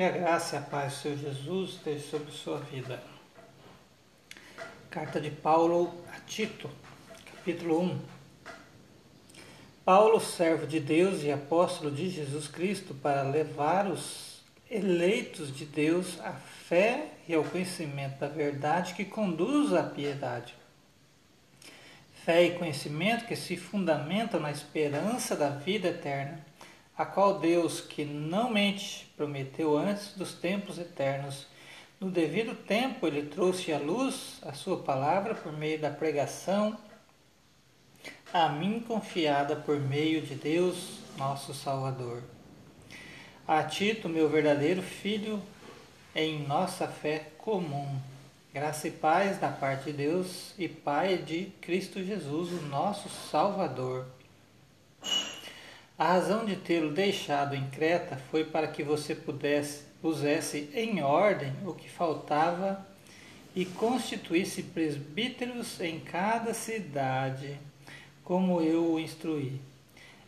Que a graça e a paz do Senhor Jesus esteja sobre sua vida. Carta de Paulo a Tito, capítulo 1. Paulo, servo de Deus e apóstolo de Jesus Cristo, para levar os eleitos de Deus à fé e ao conhecimento da verdade que conduz à piedade. Fé e conhecimento que se fundamentam na esperança da vida eterna a qual Deus, que não mente, prometeu antes dos tempos eternos. No devido tempo, ele trouxe à luz a sua palavra por meio da pregação, a mim confiada por meio de Deus, nosso Salvador. A Tito, meu verdadeiro filho, em nossa fé comum. Graça e paz da parte de Deus e Pai de Cristo Jesus, o nosso Salvador. A razão de tê-lo deixado em Creta foi para que você pudesse pusesse em ordem o que faltava e constituísse presbíteros em cada cidade, como eu o instruí.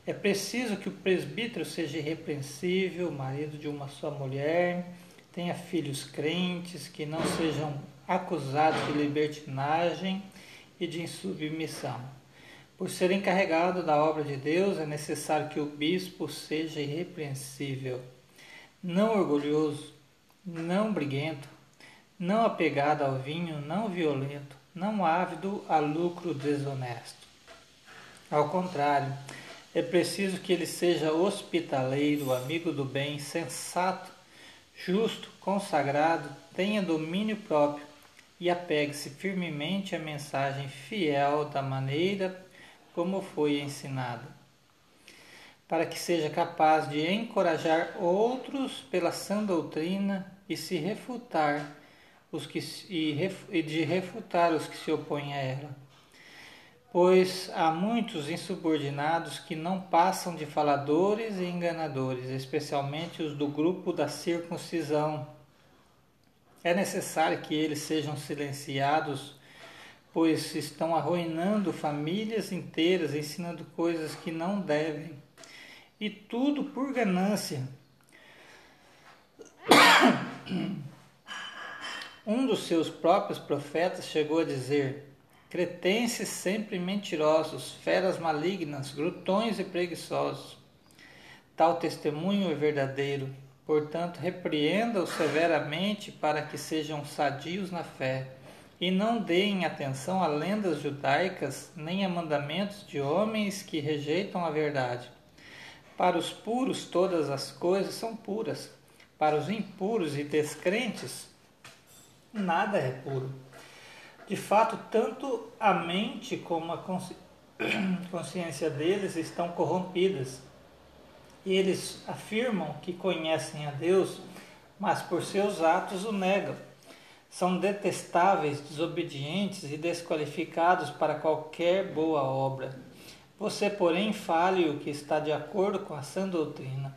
É preciso que o presbítero seja irrepreensível, marido de uma só mulher, tenha filhos crentes, que não sejam acusados de libertinagem e de insubmissão por ser encarregado da obra de Deus, é necessário que o bispo seja irrepreensível, não orgulhoso, não briguento, não apegado ao vinho, não violento, não ávido a lucro desonesto. Ao contrário, é preciso que ele seja hospitaleiro, amigo do bem, sensato, justo, consagrado, tenha domínio próprio e apegue-se firmemente à mensagem fiel da maneira como foi ensinado, para que seja capaz de encorajar outros pela sã doutrina e se refutar os que e de refutar os que se opõem a ela. Pois há muitos insubordinados que não passam de faladores e enganadores, especialmente os do grupo da circuncisão. É necessário que eles sejam silenciados pois estão arruinando famílias inteiras, ensinando coisas que não devem, e tudo por ganância. Um dos seus próprios profetas chegou a dizer: Cretenses sempre mentirosos, feras malignas, glutões e preguiçosos. Tal testemunho é verdadeiro, portanto, repreenda-os severamente para que sejam sadios na fé e não deem atenção a lendas judaicas nem a mandamentos de homens que rejeitam a verdade. Para os puros, todas as coisas são puras. Para os impuros e descrentes, nada é puro. De fato, tanto a mente como a consci... consciência deles estão corrompidas. E eles afirmam que conhecem a Deus, mas por seus atos o negam são detestáveis, desobedientes e desqualificados para qualquer boa obra. Você, porém, fale o que está de acordo com a sã doutrina.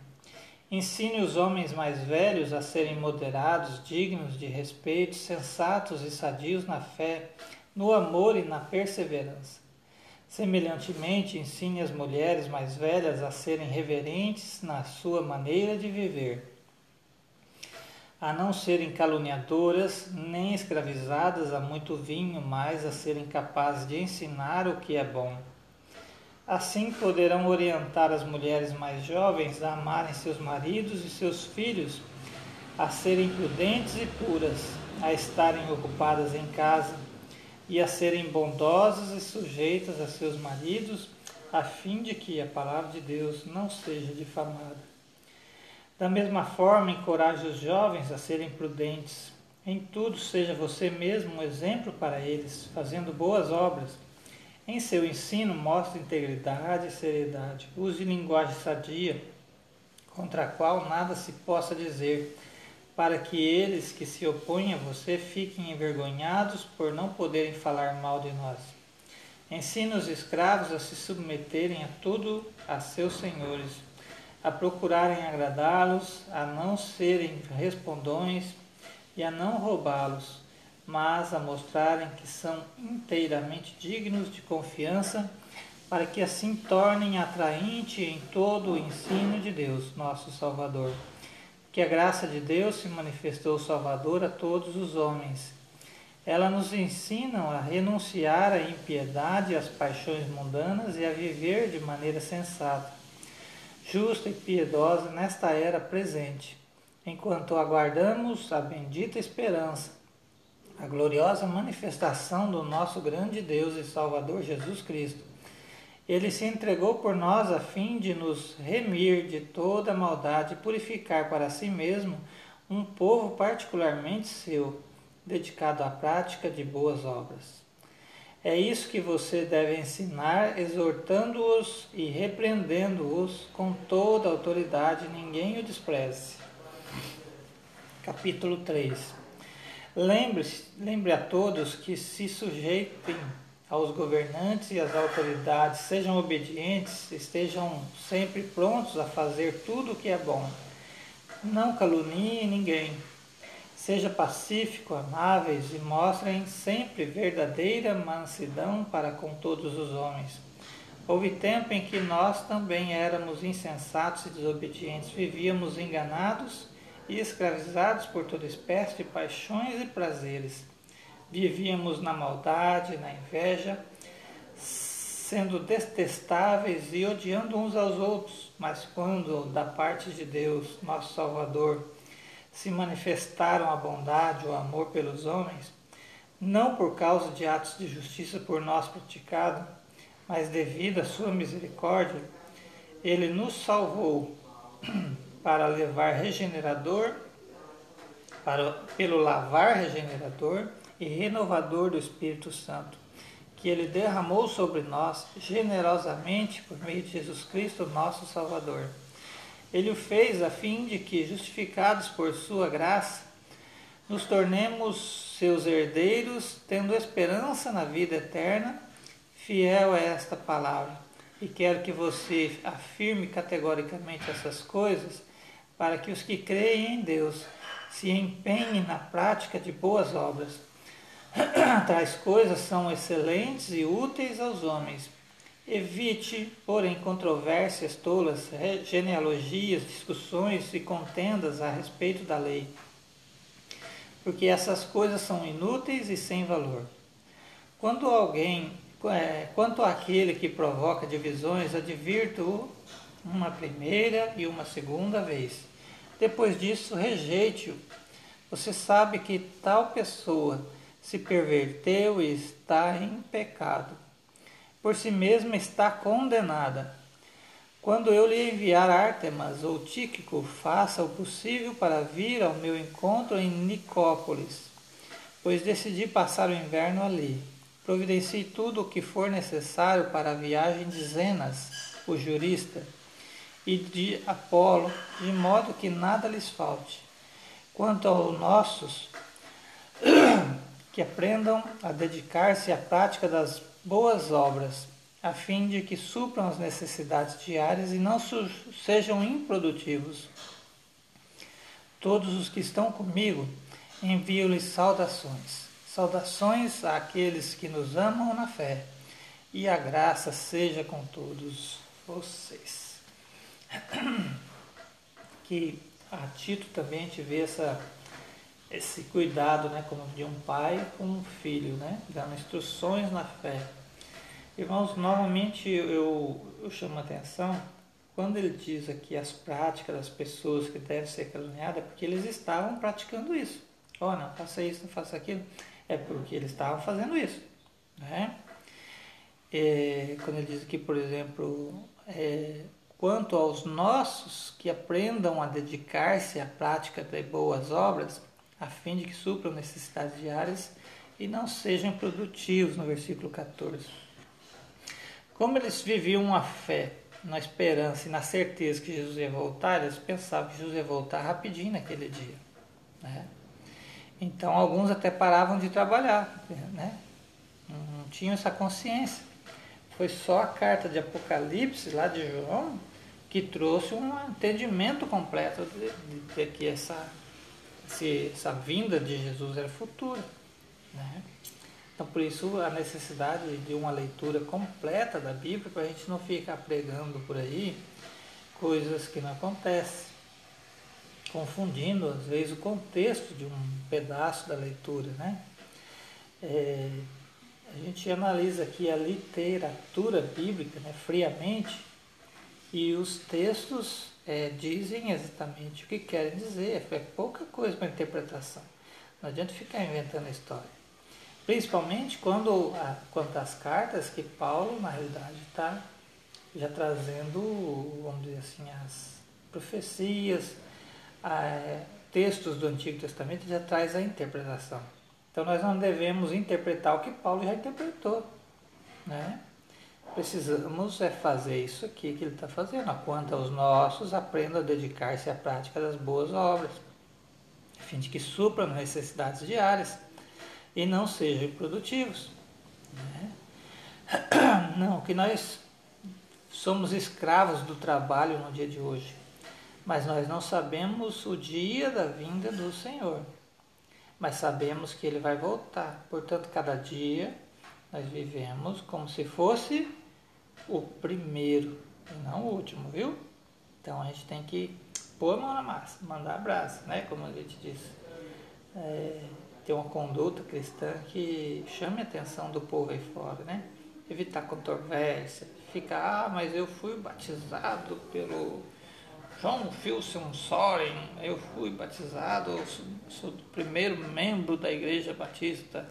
Ensine os homens mais velhos a serem moderados, dignos de respeito, sensatos e sadios na fé, no amor e na perseverança. Semelhantemente, ensine as mulheres mais velhas a serem reverentes na sua maneira de viver a não serem caluniadoras, nem escravizadas a muito vinho, mas a serem capazes de ensinar o que é bom. Assim poderão orientar as mulheres mais jovens a amarem seus maridos e seus filhos, a serem prudentes e puras, a estarem ocupadas em casa e a serem bondosas e sujeitas a seus maridos, a fim de que a palavra de Deus não seja difamada. Da mesma forma, encoraje os jovens a serem prudentes. Em tudo, seja você mesmo um exemplo para eles, fazendo boas obras. Em seu ensino, mostre integridade e seriedade. Use linguagem sadia, contra a qual nada se possa dizer, para que eles que se opõem a você fiquem envergonhados por não poderem falar mal de nós. Ensine os escravos a se submeterem a tudo a seus senhores a procurarem agradá-los, a não serem respondões e a não roubá-los, mas a mostrarem que são inteiramente dignos de confiança, para que assim tornem atraente em todo o ensino de Deus, nosso Salvador. que a graça de Deus se manifestou Salvador a todos os homens. Ela nos ensina a renunciar à impiedade e às paixões mundanas e a viver de maneira sensata, justa e piedosa nesta era presente, enquanto aguardamos a bendita esperança, a gloriosa manifestação do nosso grande Deus e Salvador Jesus Cristo. Ele se entregou por nós a fim de nos remir de toda maldade e purificar para si mesmo um povo particularmente seu dedicado à prática de boas obras. É isso que você deve ensinar, exortando-os e repreendendo-os com toda autoridade, ninguém o despreze. Capítulo 3 lembre, lembre a todos que se sujeitem aos governantes e às autoridades, sejam obedientes, estejam sempre prontos a fazer tudo o que é bom. Não caluniem ninguém Seja pacífico, amáveis e mostrem sempre verdadeira mansidão para com todos os homens. Houve tempo em que nós também éramos insensatos e desobedientes, vivíamos enganados e escravizados por toda espécie de paixões e prazeres. Vivíamos na maldade, na inveja, sendo detestáveis e odiando uns aos outros. Mas quando, da parte de Deus, nosso Salvador, se manifestaram a bondade, o amor pelos homens, não por causa de atos de justiça por nós praticado, mas devido à sua misericórdia, ele nos salvou para levar regenerador, para, pelo lavar regenerador e renovador do Espírito Santo, que ele derramou sobre nós generosamente por meio de Jesus Cristo, nosso Salvador ele o fez a fim de que, justificados por sua graça, nos tornemos seus herdeiros, tendo esperança na vida eterna. Fiel é esta palavra. E quero que você afirme categoricamente essas coisas, para que os que creem em Deus se empenhem na prática de boas obras. Tais coisas são excelentes e úteis aos homens Evite, porém, controvérsias tolas, genealogias, discussões e contendas a respeito da lei, porque essas coisas são inúteis e sem valor. Quando alguém, é, quanto àquele que provoca divisões, advirto-o uma primeira e uma segunda vez. Depois disso, rejeite-o. Você sabe que tal pessoa se perverteu e está em pecado por si mesma está condenada. Quando eu lhe enviar Artemas ou Tíquico, faça o possível para vir ao meu encontro em Nicópolis, pois decidi passar o inverno ali. Providencie tudo o que for necessário para a viagem de Zenas, o jurista, e de Apolo, de modo que nada lhes falte. Quanto aos nossos, que aprendam a dedicar-se à prática das boas obras, a fim de que supram as necessidades diárias e não sejam improdutivos. Todos os que estão comigo envio-lhes saudações. Saudações àqueles que nos amam na fé, e a graça seja com todos vocês. Que a Tito também a gente vê essa, esse cuidado, né, como de um pai com um filho, né, dando instruções na fé. Irmãos, novamente eu, eu chamo a atenção quando ele diz aqui as práticas das pessoas que devem ser caluniadas, é porque eles estavam praticando isso. Oh, não, faça isso, não faça aquilo. É porque eles estavam fazendo isso. Né? É, quando ele diz aqui, por exemplo, é, quanto aos nossos que aprendam a dedicar-se à prática de boas obras, a fim de que supram necessidades diárias e não sejam produtivos, no versículo 14. Como eles viviam a fé, na esperança e na certeza que Jesus ia voltar, eles pensavam que Jesus ia voltar rapidinho naquele dia. Né? Então alguns até paravam de trabalhar, né? não tinham essa consciência. Foi só a carta de Apocalipse, lá de João, que trouxe um entendimento completo de, de, de que essa, essa vinda de Jesus era futura. Né? Então, por isso, a necessidade de uma leitura completa da Bíblia, para a gente não ficar pregando por aí coisas que não acontecem. confundindo às vezes o contexto de um pedaço da leitura, né? É, a gente analisa aqui a literatura bíblica né, friamente e os textos é, dizem exatamente o que querem dizer, é pouca coisa para interpretação. Não adianta ficar inventando a história. Principalmente quando, quanto às cartas que Paulo, na realidade, está já trazendo, vamos dizer assim, as profecias, a, textos do Antigo Testamento, já traz a interpretação. Então nós não devemos interpretar o que Paulo já interpretou. Né? Precisamos é fazer isso aqui que ele está fazendo. Quanto aos nossos, aprendam a dedicar-se à prática das boas obras, a fim de que supram necessidades diárias e não sejam produtivos. Né? Não, que nós somos escravos do trabalho no dia de hoje, mas nós não sabemos o dia da vinda do Senhor mas sabemos que ele vai voltar. Portanto, cada dia nós vivemos como se fosse o primeiro e não o último, viu? Então a gente tem que pôr a mão na massa, mandar abraço, né? Como a gente disse. É, ter uma conduta cristã que chame a atenção do povo aí fora, né? Evitar controvérsia, ficar, ah, mas eu fui batizado pelo João Filson Soren, eu fui batizado, sou, sou o primeiro membro da Igreja Batista.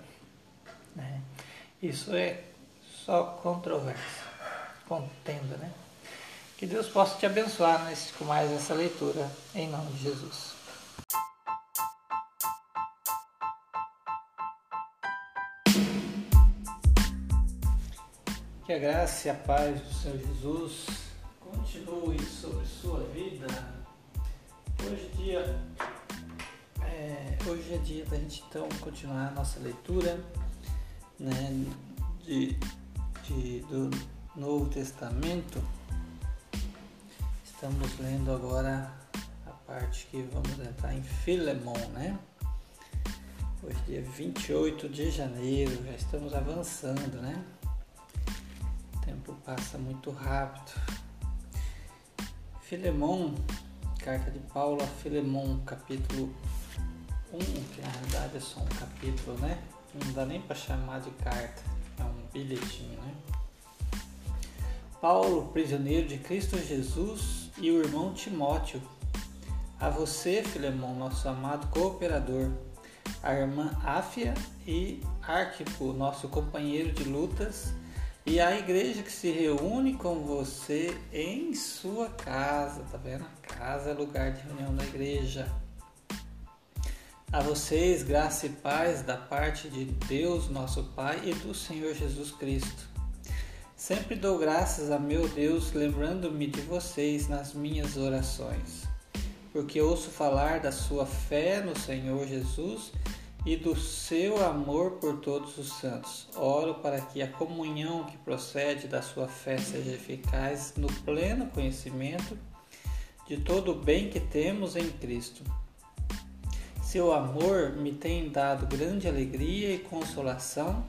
Né? Isso é só controvérsia, contenda, né? Que Deus possa te abençoar nesse, com mais essa leitura, em nome de Jesus. Que a graça e a paz do Senhor Jesus continue sobre sua vida. Hoje dia, é, hoje é dia da gente então continuar a nossa leitura né, de, de, do Novo Testamento. Estamos lendo agora a parte que vamos entrar em Filemon, né? Hoje é dia 28 de janeiro, já estamos avançando, né? Passa muito rápido. Filemon, carta de Paulo a Filemon, capítulo 1, que na verdade é só um capítulo, né? Não dá nem para chamar de carta, é um bilhetinho, né? Paulo, prisioneiro de Cristo Jesus, e o irmão Timóteo. A você, Filemon, nosso amado cooperador, a irmã Áfia e Arquipo, nosso companheiro de lutas, e a igreja que se reúne com você em sua casa, tá vendo? Casa é lugar de reunião da igreja. A vocês, graça e paz da parte de Deus, nosso Pai, e do Senhor Jesus Cristo. Sempre dou graças a meu Deus, lembrando-me de vocês nas minhas orações, porque ouço falar da sua fé no Senhor Jesus e do seu amor por todos os santos. Oro para que a comunhão que procede da sua fé seja eficaz no pleno conhecimento de todo o bem que temos em Cristo. Seu amor me tem dado grande alegria e consolação,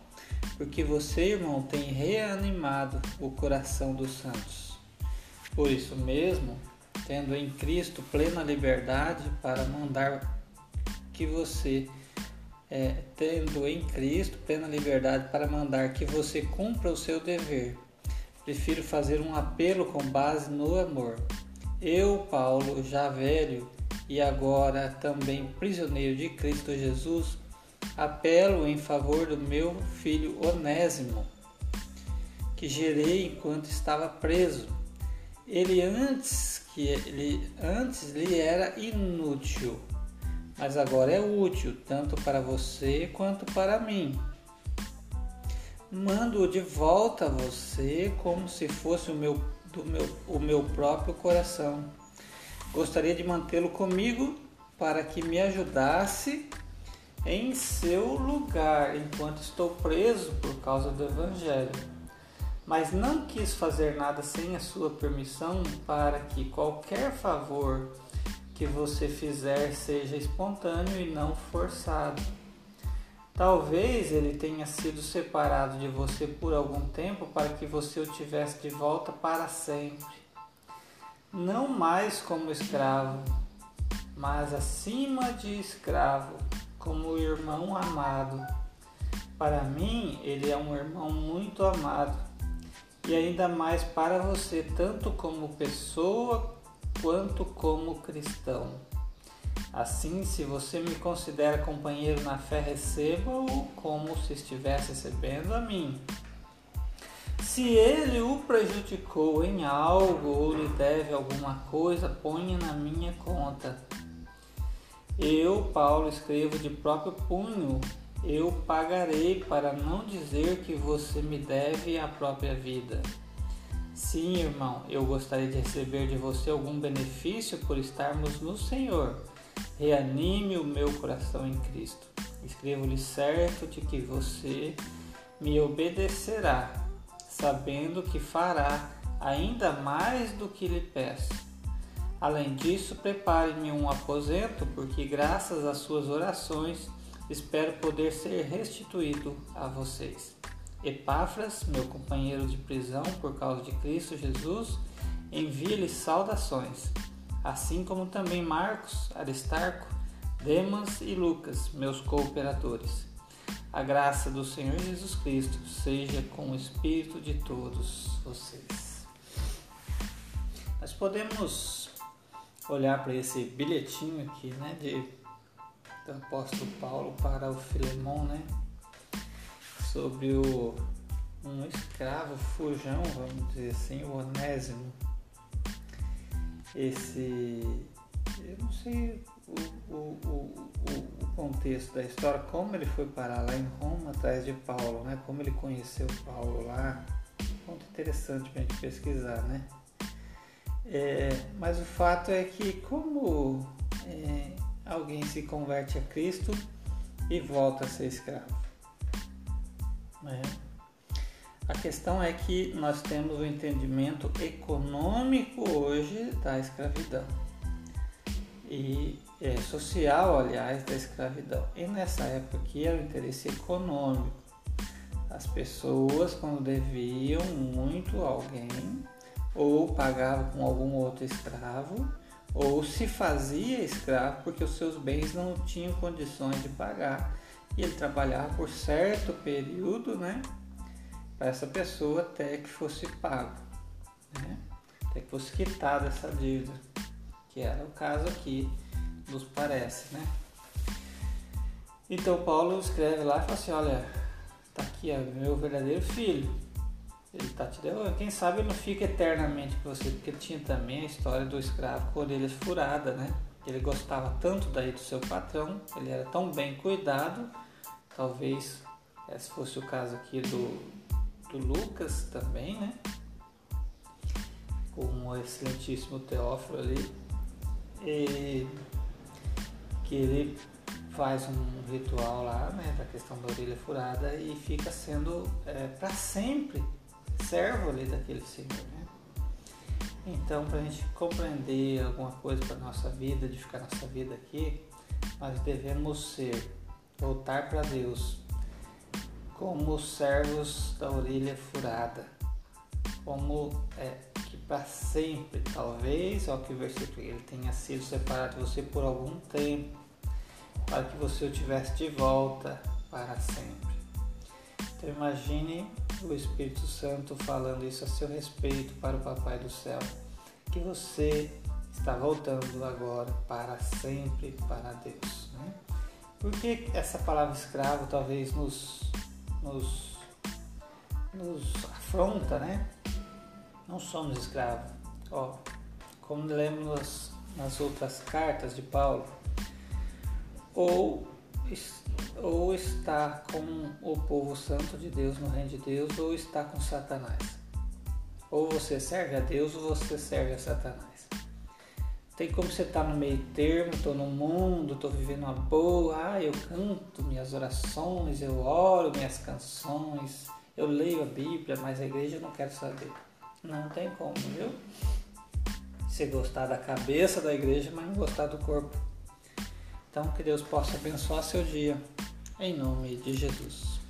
porque você, irmão, tem reanimado o coração dos santos. Por isso mesmo, tendo em Cristo plena liberdade para mandar que você é, tendo em Cristo plena liberdade para mandar que você cumpra o seu dever. Prefiro fazer um apelo com base no amor. Eu, Paulo, já velho e agora também prisioneiro de Cristo Jesus, apelo em favor do meu filho Onésimo, que gerei enquanto estava preso. Ele antes que ele antes lhe era inútil mas agora é útil tanto para você quanto para mim. Mando-o de volta a você como se fosse o meu, do meu, o meu próprio coração. Gostaria de mantê-lo comigo para que me ajudasse em seu lugar enquanto estou preso por causa do Evangelho. Mas não quis fazer nada sem a sua permissão para que qualquer favor que você fizer seja espontâneo e não forçado. Talvez ele tenha sido separado de você por algum tempo para que você o tivesse de volta para sempre. Não mais como escravo, mas acima de escravo, como irmão amado. Para mim, ele é um irmão muito amado, e ainda mais para você, tanto como pessoa quanto como cristão. Assim, se você me considera companheiro na fé, receba-o como se estivesse recebendo a mim. Se ele o prejudicou em algo ou lhe deve alguma coisa, ponha na minha conta. Eu, Paulo, escrevo de próprio punho, eu pagarei para não dizer que você me deve a própria vida. Sim, irmão, eu gostaria de receber de você algum benefício por estarmos no Senhor reanime o meu coração em Cristo. Escrevo-lhe certo de que você me obedecerá, sabendo que fará ainda mais do que lhe peço. Além disso, prepare-me um aposento, porque graças às suas orações espero poder ser restituído a vocês. Epáfras, meu companheiro de prisão por causa de Cristo Jesus, envia-lhe saudações assim como também Marcos, Aristarco, Demas e Lucas, meus cooperadores. A graça do Senhor Jesus Cristo seja com o espírito de todos vocês. Nós podemos olhar para esse bilhetinho aqui, né, de, do apóstolo Paulo para o Filemão, né, sobre o um escravo fujão, vamos dizer assim, o Onésimo esse. Eu não sei o, o, o, contexto da história, como ele foi parar lá em Roma atrás de Paulo, né? Como ele conheceu Paulo lá. Ponto interessante para a gente pesquisar, né? É, mas o fato é que como é, alguém se converte a Cristo e volta a ser escravo. Né? A questão é que nós temos o entendimento econômico hoje da escravidão e é, social, aliás, da escravidão. E nessa época aqui era o interesse econômico. As pessoas, quando deviam muito a alguém, ou pagavam com algum outro escravo, ou se fazia escravo porque os seus bens não tinham condições de pagar. E ele trabalhava por certo período, né? para essa pessoa até que fosse pago, né? até que fosse quitada essa dívida, que era o caso aqui, nos parece. Né? Então Paulo escreve lá e fala assim, olha, está aqui ó, meu verdadeiro filho, ele está te devolvendo. Quem sabe ele não fica eternamente com você, porque tinha também a história do escravo com orelhas furadas, né? Ele gostava tanto daí do seu patrão, ele era tão bem cuidado, talvez esse fosse o caso aqui do, do Lucas também, né? Com o excelentíssimo Teófilo ali, e que ele faz um ritual lá, né, da questão da orelha furada e fica sendo é, para sempre servo ali daquele Senhor? Então, para a gente compreender alguma coisa para nossa vida, de ficar nossa vida aqui, nós devemos ser voltar para Deus como servos da orelha furada, como é, que para sempre, talvez, ó que versículo ele tenha sido separado de você por algum tempo, para que você o tivesse de volta para sempre. Então imagine o Espírito Santo falando isso a seu respeito para o Papai do Céu, que você está voltando agora para sempre para Deus. Né? Por que essa palavra escravo talvez nos nos, nos afronta, né? Não somos escravos. Ó, como lemos nas, nas outras cartas de Paulo, ou, ou está com o povo santo de Deus no reino de Deus, ou está com Satanás. Ou você serve a Deus ou você serve a Satanás. Tem como você estar tá no meio termo, estou no mundo, estou vivendo uma boa, ah, eu canto minhas orações, eu oro minhas canções, eu leio a Bíblia, mas a igreja eu não quero saber. Não tem como, viu? Você gostar da cabeça da igreja, mas não gostar do corpo. Então que Deus possa abençoar seu dia. Em nome de Jesus.